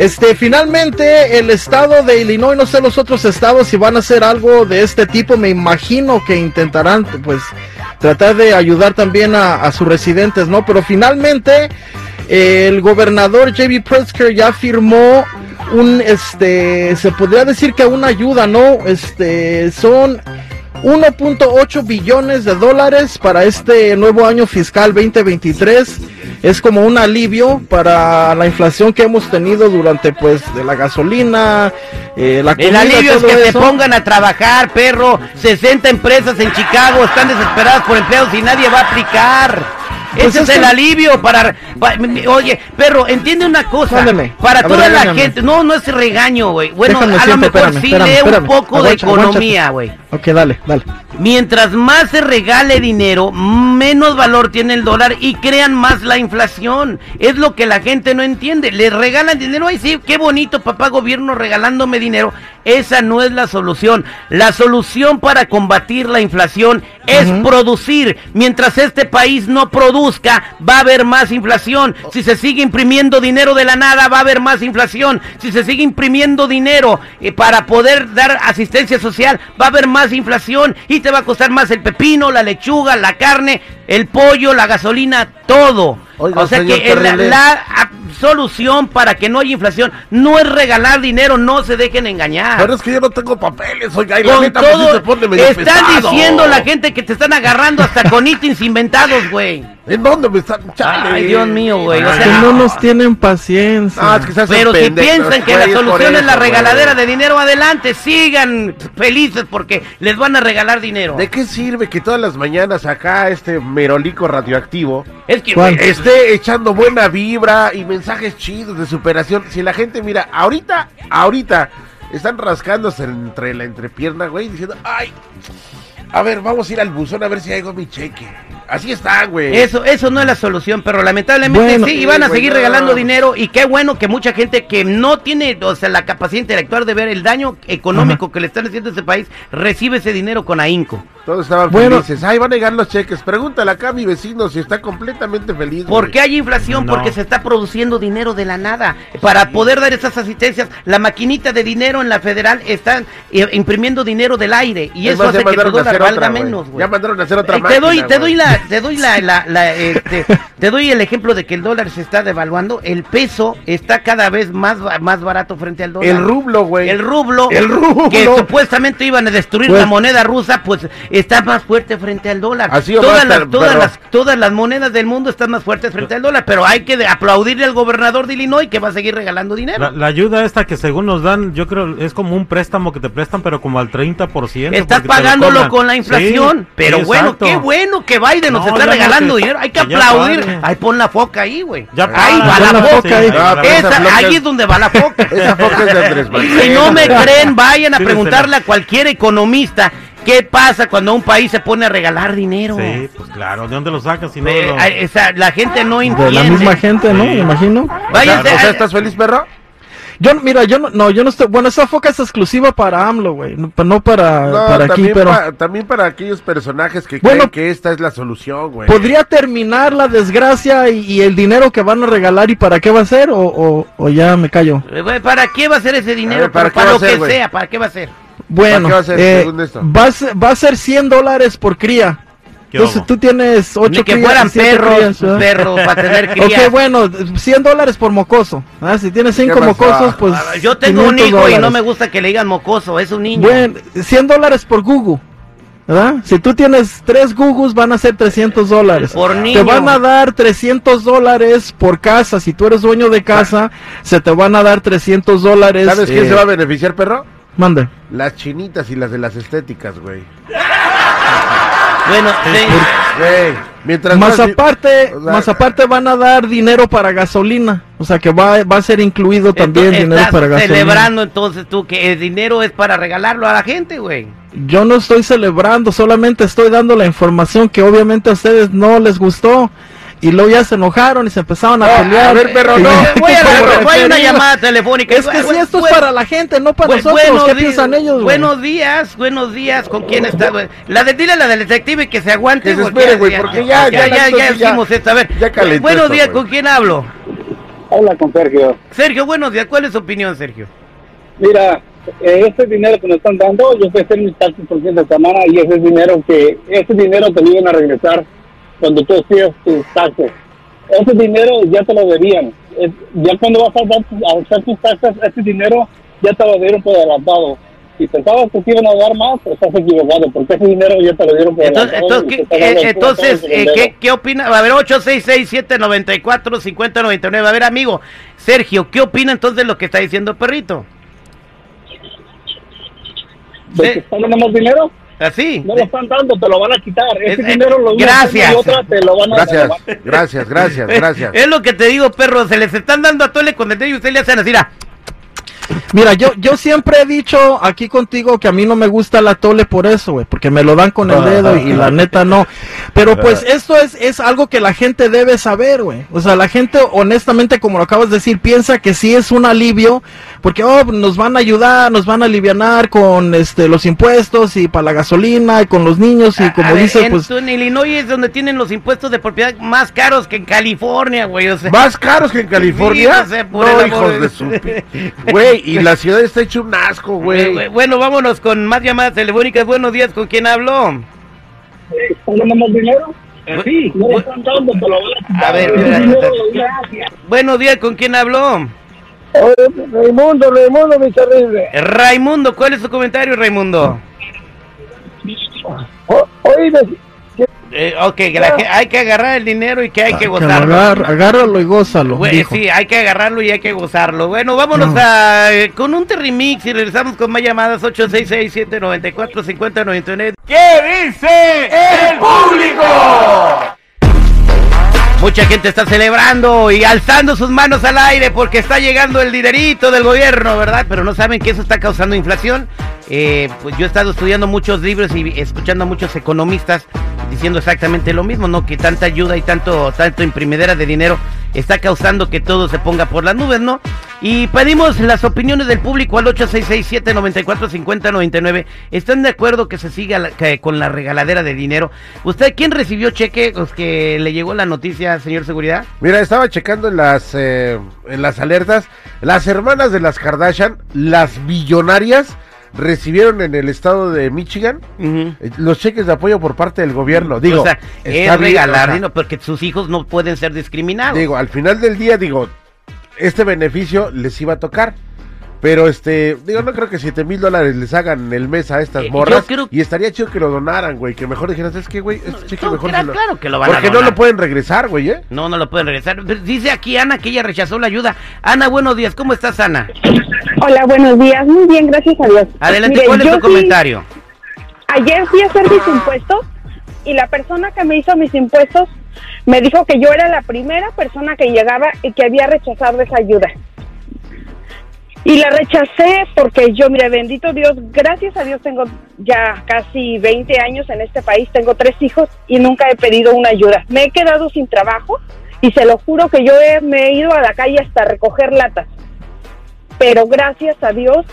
Este, finalmente, el estado de Illinois, no sé los otros estados si van a hacer algo de este tipo, me imagino que intentarán, pues, tratar de ayudar también a, sus residentes, ¿no? Pero finalmente, el gobernador J.B. Pritzker ya firmó un, este, se podría decir que una ayuda, ¿no? Este, son 1.8 billones de dólares para este nuevo año fiscal 2023 es como un alivio para la inflación que hemos tenido durante pues de la gasolina eh, la el alivio es que te pongan a trabajar perro. 60 empresas en Chicago están desesperadas por empleados y nadie va a aplicar pues Ese es, el alivio para, Oye, perro, entiende una cosa. Para toda la gente. No, no es regaño, güey. Bueno, a lo mejor sí lee un poco de economía, güey. Ok, dale, dale. Mientras más se regale dinero, menos valor tiene el dólar y crean más la inflación. Es lo que la gente no entiende. Le regalan dinero. Ay, sí, qué bonito, papá gobierno regalándome dinero. Esa no es la solución. La solución para combatir la inflación es producir. Mientras este país no produzca, va a haber más inflación. Si se sigue imprimiendo dinero de la nada, va a haber más inflación. Si se sigue imprimiendo dinero eh, para poder dar asistencia social, va a haber más inflación y te va a costar más el pepino, la lechuga, la carne, el pollo, la gasolina, todo. O sea que la, solución para que no haya inflación no es regalar dinero, no se dejen engañar. Pero es que yo no tengo papeles, oiga, y la neta, pues, todo, se pone medio Están diciendo la gente que te están agarrando hasta con ítems inventados, güey. ¿En dónde me están? Ay, Dios mío, güey. O sea, que no nos tienen paciencia. Ah, pero si piensan que la solución es la regaladera de dinero, adelante, sigan felices porque les van a regalar dinero. ¿De qué sirve que todas las mañanas acá este merolico radioactivo es que esté echando buena vibra y mensajes chidos de superación? Si la gente, mira, ahorita, ahorita están rascándose entre la entrepierna, güey, diciendo, ay, a ver, vamos a ir al buzón a ver si hay mi cheque. Así está, güey. Eso, eso no es la solución, pero lamentablemente sí, y van a seguir regalando dinero y qué bueno que mucha gente que no tiene, o sea, la capacidad intelectual de ver el daño económico que le están haciendo a ese país, recibe ese dinero con ahínco. Todos estaban felices. Ay, van a llegar los cheques. Pregúntale acá a mi vecino si está completamente feliz. ¿Por qué hay inflación? Porque se está produciendo dinero de la nada. Para poder dar esas asistencias, la maquinita de dinero en la federal está eh, imprimiendo dinero del aire y eso hace que tu dólar valga menos, Ya mandaron a hacer otra eh, Te doy, te doy la te doy la, la, este, te doy el ejemplo de que el dólar se está devaluando, el peso está cada vez más, más barato frente al dólar. El rublo, güey. El rublo, el rublo, que supuestamente iban a destruir pues la moneda rusa, pues está más fuerte frente al dólar. Así todas, las, todas, las, todas las monedas del mundo están más fuertes frente al dólar, pero hay que aplaudirle al gobernador de Illinois que va a seguir regalando dinero. La, ayuda esta que según nos dan, yo creo es como un préstamo que te prestan, pero como al 30%. Estás pagándolo con la inflación, pero bueno, qué bueno que Biden nos está regalando dinero. Hay que aplaudir. Ahí pon la foca ahí, güey. Ahí va la, foca. ahí. es donde va la foca. Esa foca es de Andrés Si no me creen, vayan a preguntarle a cualquier economista ¿Qué pasa cuando un país se pone a regalar dinero? Sí, pues claro, ¿de dónde lo sacas si no la gente no entiende. De la misma gente, ¿no? Me imagino. Vaya, o sea, ¿estás feliz, perro? Yo, mira, yo no, no, yo no estoy, bueno, esa foca es exclusiva para AMLO, güey, no, para, para aquí, pero... también para aquellos personajes que creen que esta es la solución, güey. ¿Podría terminar la desgracia y, el dinero que van a regalar y para qué va a ser o, o, ya me callo? Eh, ¿Para qué va a ser ese dinero? ¿para, para, lo que sea, ¿para qué va a ser? Bueno, va a, ser, eh, va, a ser 100 dólares por cría. Entonces tú tienes 8 Ni que fueran perros, perros para tener cría. Ok, bueno, 100 dólares por mocoso. ¿ah? Si tienes 5 mocosos, pues. Ah, yo tengo un hijo y no me gusta que le digan mocoso, es un niño. Bueno, 100 dólares por Google. ¿verdad? Si tú tienes 3 Gugus, van a ser 300 dólares. Por niño. Te van a dar 300 dólares por casa. Si tú eres dueño de casa, se te van a dar 300 dólares. ¿Sabes quién se va a beneficiar, perro? Mande. Las chinitas y las de las estéticas, güey. Bueno, sí. Mientras más, aparte, más aparte van a dar dinero para gasolina, o sea que va, va a ser incluido también dinero para gasolina. celebrando entonces tú que el dinero es para regalarlo a la gente, güey. Yo no estoy celebrando, solamente estoy dando la información que obviamente a ustedes no les gustó y luego ya se enojaron y se empezaron a pelear. A ver, pero no, voy a, una llamada telefónica. Es que si esto es para la gente, no para pues nosotros. ¿Qué piensan ellos? Buenos días, buenos días. ¿Con quién está? La de dile la del detective que se aguante. Que se espere, güey, porque ya, ya, ya, ya, hicimos esto. A ver, buenos días, ¿con quién hablo? Habla con Sergio. Sergio, buenos días. ¿Cuál es su opinión, Sergio? Mira, eh, este dinero que nos están dando, yo a hacer mis taxis por fin de semana y ese dinero que, ese dinero te lo iban a regresar cuando tú hacías tus taxes. Ese dinero ya te lo debían. ya cuando vas a, dar, a hacer tus taxes, ese dinero ya te lo dieron por adelantado. Si pensabas que te iban a dar más, estás equivocado, porque ese dinero ya te lo dieron por entonces, adelantado. Entonces, ¿qué, entonces eh, ¿qué, ¿qué opina? A ver, 866-794-5099. A ver, amigo, Sergio, ¿qué opina entonces de lo que está diciendo Perrito? ¿De que están dando más dinero? Así. No lo están dando, te lo van a quitar. Ese Es- dinero lo gracias. y otra te lo van a Gracias, gracias, gracias, gracias. Es lo que te digo, perro. Se les están dando a tole con el dedo y usted le hacen así. mira. Mira, yo, yo siempre he dicho aquí contigo que a mí no me gusta la tole por eso, güey, porque me lo dan con el dedo y, la neta no. Pero pues esto es, es algo que la gente debe saber, güey. O sea, la gente honestamente, como lo acabas de decir, piensa que sí es un alivio, porque oh, nos van a ayudar, nos van a alivianar con este los impuestos y para la gasolina y con los niños y como A ver, dice, en, pues... en Illinois es donde tienen los impuestos de propiedad más caros que en California, güey. O sea, ¿Más caros que en California? Sí, o sea, por no, hijos de su... Güey, y la ciudad está hecho un asco, eh, güey. bueno, vámonos con más llamadas telefónicas. Buenos días, ¿con quién dando más dinero? Sí, no están dando, van a ver, gracias. Buenos días, ¿con quién Raimundo, Raimundo, mi terrible. Raimundo, ¿cuál es su comentario, Raimundo? Oye, Eh, ok, que la hay que agarrar el dinero y que hay que que lo gozarlo. agar- agárralo y gózalo. Güey, dijo. sí, hay que agarrarlo y hay que gozarlo. Bueno, vámonos No. a, eh, con un remix y regresamos con más llamadas 866-794-5099. ¿Qué dice el público? Mucha gente está celebrando y alzando sus manos al aire porque está llegando el dinerito del gobierno, ¿verdad? Pero no saben que eso está causando inflación. Eh, pues yo he estado estudiando muchos libros y escuchando a muchos economistas diciendo exactamente lo mismo, ¿no? Que tanta ayuda y tanto, tanto imprimidera de dinero está causando que todo se ponga por las nubes, ¿no? Y pedimos las opiniones del público al 8667-945099. ¿Están de acuerdo que se siga la- que- con la regaladera de dinero? ¿Usted quién recibió cheque? Pues que le llegó la noticia, señor seguridad. Mira, estaba checando en las, eh, en las alertas. Las hermanas de las Kardashian, las billonarias, recibieron en el estado de Michigan eh, los cheques de apoyo por parte del gobierno. Digo, o sea, está es bien, regalar o sea, dinero porque sus hijos no pueden ser discriminados. Digo, al final del día, digo, este beneficio les iba a tocar. Pero este, digo, no creo que 7 mil dólares les hagan el mes a estas Eh, morras. creo- Y estaría chido que lo donaran, güey. Que mejor dijeras, es que, güey, este no, mejor claro, se lo... claro que lo van a Porque no donar. lo pueden regresar, güey, ¿eh? No, no lo pueden regresar. Pero Dice aquí Ana que ella rechazó la ayuda. Ana, buenos días. ¿Cómo estás, Ana? Hola, buenos días. Muy bien, gracias a Dios. Adelante, Mire, ¿cuál es tu sí- comentario? ayer fui a hacer mis impuestos y la persona que me hizo mis impuestos me dijo que yo era la primera persona que llegaba y que había rechazado esa ayuda. Y la rechacé porque yo, mire, bendito Dios, gracias a Dios tengo ya casi 20 años en este país, tengo tres hijos y nunca he pedido una ayuda. Me he quedado sin trabajo y se lo juro que yo me he ido a la calle hasta recoger latas. Pero gracias a Dios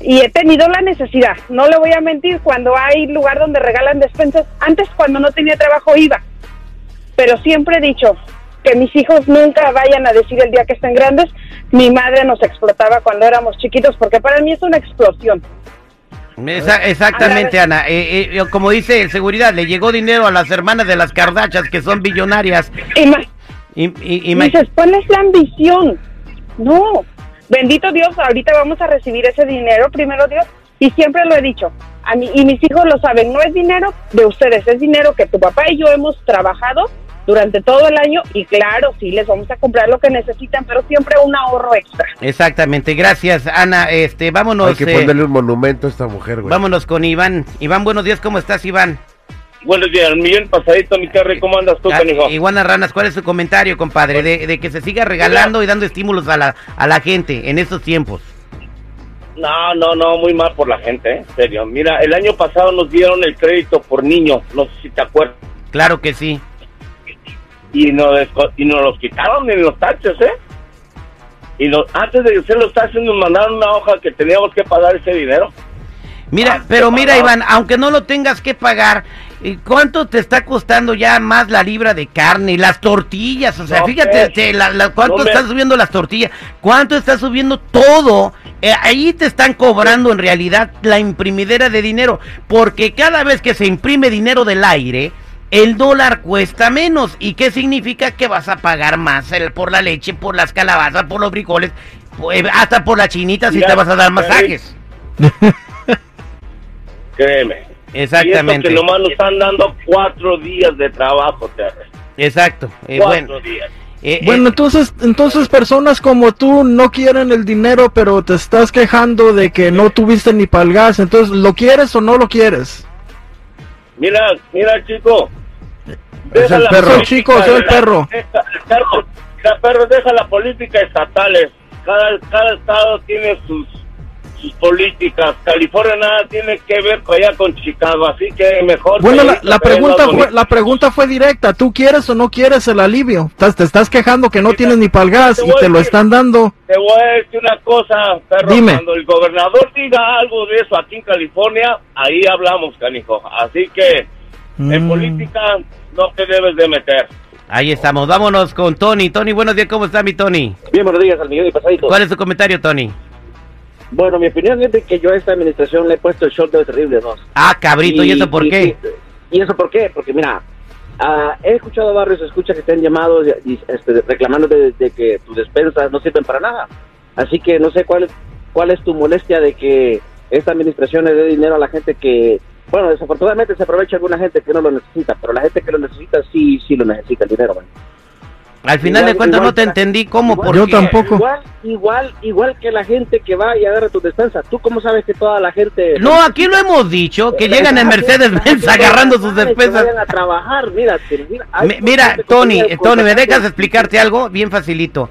y he tenido la necesidad. No le voy a mentir, cuando hay lugar donde regalan despensas, antes cuando no tenía trabajo iba. Pero siempre he dicho que mis hijos nunca vayan a decir el día que estén grandes, mi madre nos explotaba cuando éramos chiquitos, porque para mí es una explosión. Esa- exactamente, Ana. Eh, eh, como dice el seguridad, le llegó dinero a las hermanas de las Kardashians que son billonarias. Ima- Y, y- y- dices, ¿cuál es la ambición? No, bendito Dios, ahorita vamos a recibir ese dinero, primero Dios, y siempre lo he dicho, a mí, y mis hijos lo saben, no es dinero de ustedes, es dinero que tu papá y yo hemos trabajado durante todo el año, y claro, sí, les vamos a comprar lo que necesitan, pero siempre un ahorro extra. Exactamente, gracias, Ana. Este, vámonos. Hay que eh, ponerle un monumento a esta mujer, güey. vámonos con Iván. Iván, buenos días, ¿cómo estás, Iván? Buenos días, millón pasadito, mi Terry, ¿cómo andas tú, Ah, canijo? Iguana Ranas, ¿cuál es su comentario, compadre? De, de que se siga regalando y dando estímulos a la, a la gente en estos tiempos. No, no, no, muy mal por la gente, ¿eh? en serio. Mira, el año pasado nos dieron el crédito por niño, no sé si te acuerdas, Claro que sí. Y nos, y nos los quitaron en los taxes, ¿eh? Y nos, antes de hacer los taxes nos mandaron una hoja que teníamos que pagar ese dinero. Mira, Ah, pero mira. Iván, aunque no lo tengas que pagar, ¿Cuánto te está costando ya más la libra de carne? Las tortillas, o sea, fíjate, ¿cuánto están subiendo las tortillas? ¿Cuánto está subiendo todo? Eh, ahí te están cobrando en realidad la imprimidera de dinero, porque cada vez que se imprime dinero del aire, el dólar cuesta menos. ¿Y qué significa? Que vas a pagar más por la leche, por las calabazas, por los frijoles, pues, hasta por la chinita si te vas a dar masajes. Créeme. Exactamente. Y que nomás nos están dando cuatro días de trabajo, Exacto. Eh, cuatro bueno. días. Eh, bueno, eh, entonces, entonces personas como tú no quieren el dinero, pero te estás quejando de que no tuviste ni para el gas. Entonces, ¿lo quieres o no lo quieres? Mira, mira, chico. Es el perro. chico, soy el perro. perro. perro, deja la política estatales. Cada, cada estado tiene sus políticas. California nada tiene que ver allá con Chicago, así que mejor. Bueno, la, pregunta fue la pregunta fue directa. ¿Tú quieres o no quieres el alivio? Te estás quejando que no tienes ni para el gas y te lo están dando. Te voy a decir una cosa, perro. Dime. Cuando el gobernador diga algo de eso aquí en California, ahí hablamos, canijo. Así que en mm. política no te debes de meter. Ahí estamos, vámonos con Tony. Tony, buenos días, ¿cómo está mi Tony? Bien, buenos días, al millón y pasadito. ¿Cuál es tu comentario, Tony? Bueno, mi opinión es de que yo a esta administración le he puesto el show de terrible, ¿no? Ah, cabrito, ¿y, eso por qué? Y, eso por qué? Porque mira, ah, he escuchado barrios, escucha que te han llamado y, este, reclamando de, que tus despensas no sirven para nada. Así que no sé cuál, cuál es tu molestia de que esta administración le dé dinero a la gente que, bueno, desafortunadamente se aprovecha alguna gente que no lo necesita, pero la gente que lo necesita sí, sí lo necesita el dinero, man. Al final de cuentas no te entendí cómo, porque... Yo tampoco. Igual, igual, igual que la gente que va y agarra tu despensa. ¿Tú cómo sabes que toda la gente... No, aquí lo hemos dicho, que llegan en Mercedes-Benz agarrando sus despensas. a trabajar, mira. Mira, Tony, Tony, ¿me dejas explicarte algo? Bien facilito.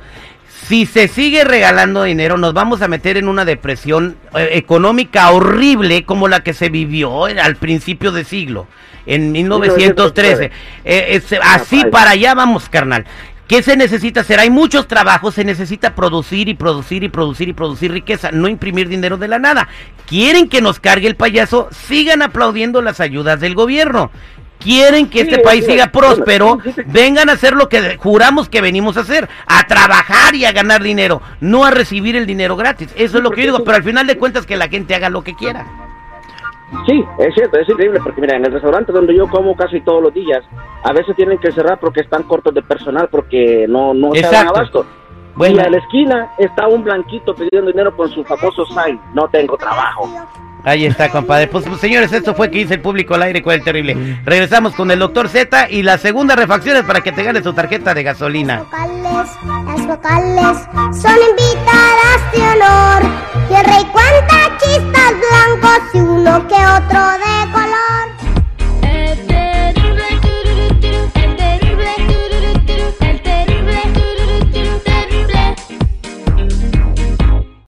Si se sigue regalando dinero, nos vamos a meter en una depresión eh, económica horrible como la que se vivió al principio de siglo, en 1913. Eh, así para allá vamos, carnal. ¿Qué se necesita hacer? Hay muchos trabajos, se necesita producir y producir y producir y producir riqueza, no imprimir dinero de la nada. ¿Quieren que nos cargue el payaso? Sigan aplaudiendo las ayudas del gobierno. ¿Quieren que este país siga próspero? Vengan a hacer lo que juramos que venimos a hacer, a trabajar y a ganar dinero, no a recibir el dinero gratis. Eso es lo que yo digo, pero al final de cuentas que la gente haga lo que quiera. Sí, es cierto, es increíble porque mira, en el restaurante donde yo como casi todos los días, a veces tienen que cerrar porque están cortos de personal porque no, no se dan abasto. Bueno. Y a la esquina está un blanquito pidiendo dinero con su famoso sign, no tengo trabajo. Ahí está, compadre. Pues, pues, señores, esto fue que hice el público al aire con el terrible. Regresamos con el doctor Z y las segundas refacciones para que te ganes tu tarjeta de gasolina. Las vocales, las vocales son invitadas de honor.